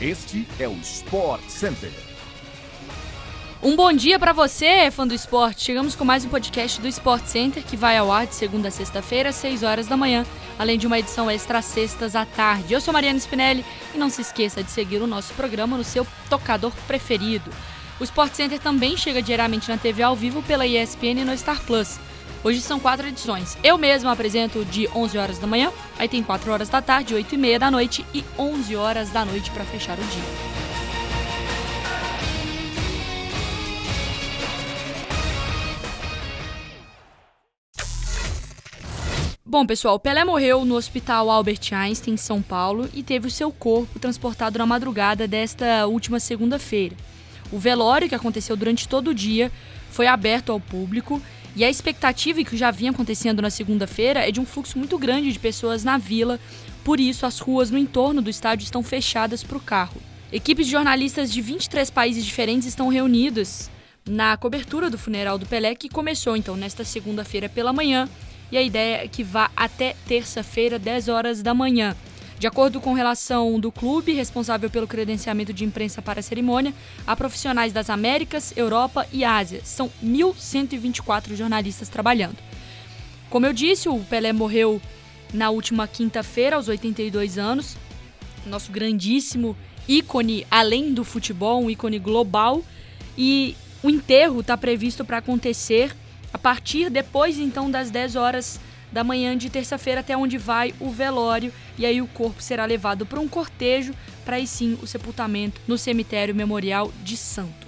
Este é o Sport Center. Um bom dia para você, fã do esporte. Chegamos com mais um podcast do Sport Center que vai ao ar de segunda a sexta-feira, às 6 horas da manhã, além de uma edição extra sextas à tarde. Eu sou Mariana Spinelli e não se esqueça de seguir o nosso programa no seu tocador preferido. O Sport Center também chega diariamente na TV ao vivo pela ESPN e no Star Plus. Hoje são quatro edições. Eu mesmo apresento de 11 horas da manhã, aí tem 4 horas da tarde, 8 e meia da noite e 11 horas da noite para fechar o dia. Bom, pessoal, Pelé morreu no Hospital Albert Einstein, em São Paulo, e teve o seu corpo transportado na madrugada desta última segunda-feira. O velório, que aconteceu durante todo o dia, foi aberto ao público e a expectativa que já vinha acontecendo na segunda-feira é de um fluxo muito grande de pessoas na vila, por isso as ruas no entorno do estádio estão fechadas para o carro. Equipes de jornalistas de 23 países diferentes estão reunidas na cobertura do funeral do Pelé, que começou então nesta segunda-feira pela manhã, e a ideia é que vá até terça-feira, 10 horas da manhã. De acordo com relação do clube, responsável pelo credenciamento de imprensa para a cerimônia, há profissionais das Américas, Europa e Ásia. São 1.124 jornalistas trabalhando. Como eu disse, o Pelé morreu na última quinta-feira, aos 82 anos. Nosso grandíssimo ícone, além do futebol, um ícone global. E o enterro está previsto para acontecer a partir depois então das 10 horas da manhã de terça-feira até onde vai o velório e aí o corpo será levado para um cortejo para aí sim o sepultamento no cemitério memorial de Santos.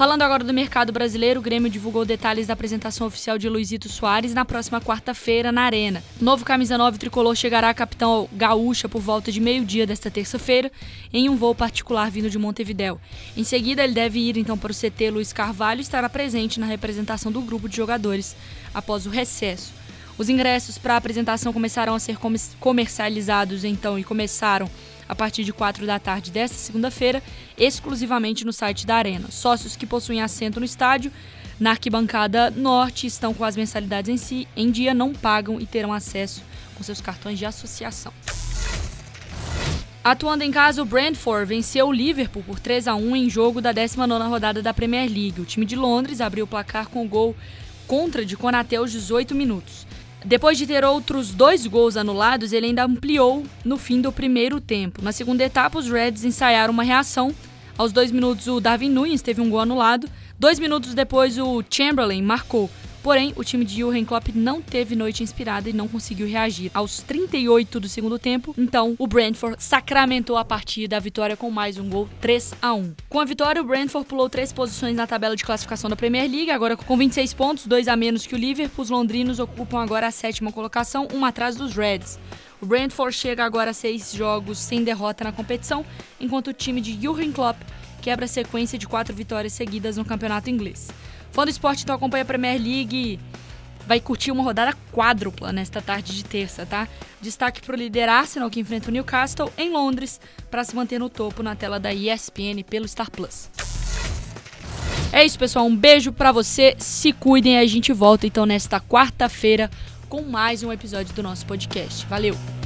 Falando agora do mercado brasileiro, o Grêmio divulgou detalhes da apresentação oficial de Luizito Soares na próxima quarta-feira na Arena. Novo camisa 9 tricolor chegará à capital gaúcha por volta de meio-dia desta terça-feira em um voo particular vindo de Montevidéu. Em seguida, ele deve ir então para o CT Luiz Carvalho e estará presente na representação do grupo de jogadores após o recesso. Os ingressos para a apresentação começaram a ser comercializados então e começaram a partir de 4 da tarde desta segunda-feira, exclusivamente no site da Arena. Sócios que possuem assento no estádio, na arquibancada norte, estão com as mensalidades em si, em dia não pagam e terão acesso com seus cartões de associação. Atuando em casa, o Brentford venceu o Liverpool por 3 a 1 em jogo da 19ª rodada da Premier League. O time de Londres abriu o placar com o gol contra de Konaté aos 18 minutos. Depois de ter outros dois gols anulados, ele ainda ampliou no fim do primeiro tempo. Na segunda etapa, os Reds ensaiaram uma reação. Aos dois minutos, o Darwin Nunes teve um gol anulado. Dois minutos depois, o Chamberlain marcou. Porém, o time de Jurgen Klopp não teve noite inspirada e não conseguiu reagir. Aos 38 do segundo tempo, então, o Brentford sacramentou a partida, a vitória com mais um gol, 3 a 1. Com a vitória, o Brentford pulou três posições na tabela de classificação da Premier League, agora com 26 pontos, dois a menos que o Liverpool. Os londrinos ocupam agora a sétima colocação, um atrás dos Reds. O Brentford chega agora a seis jogos sem derrota na competição, enquanto o time de Jurgen Klopp quebra a sequência de quatro vitórias seguidas no campeonato inglês. Fã do esporte, então acompanha a Premier League. Vai curtir uma rodada quádrupla nesta tarde de terça, tá? Destaque para o líder Arsenal, que enfrenta o Newcastle em Londres, para se manter no topo na tela da ESPN pelo Star Plus. É isso, pessoal. Um beijo para você. Se cuidem. A gente volta então nesta quarta-feira com mais um episódio do nosso podcast. Valeu!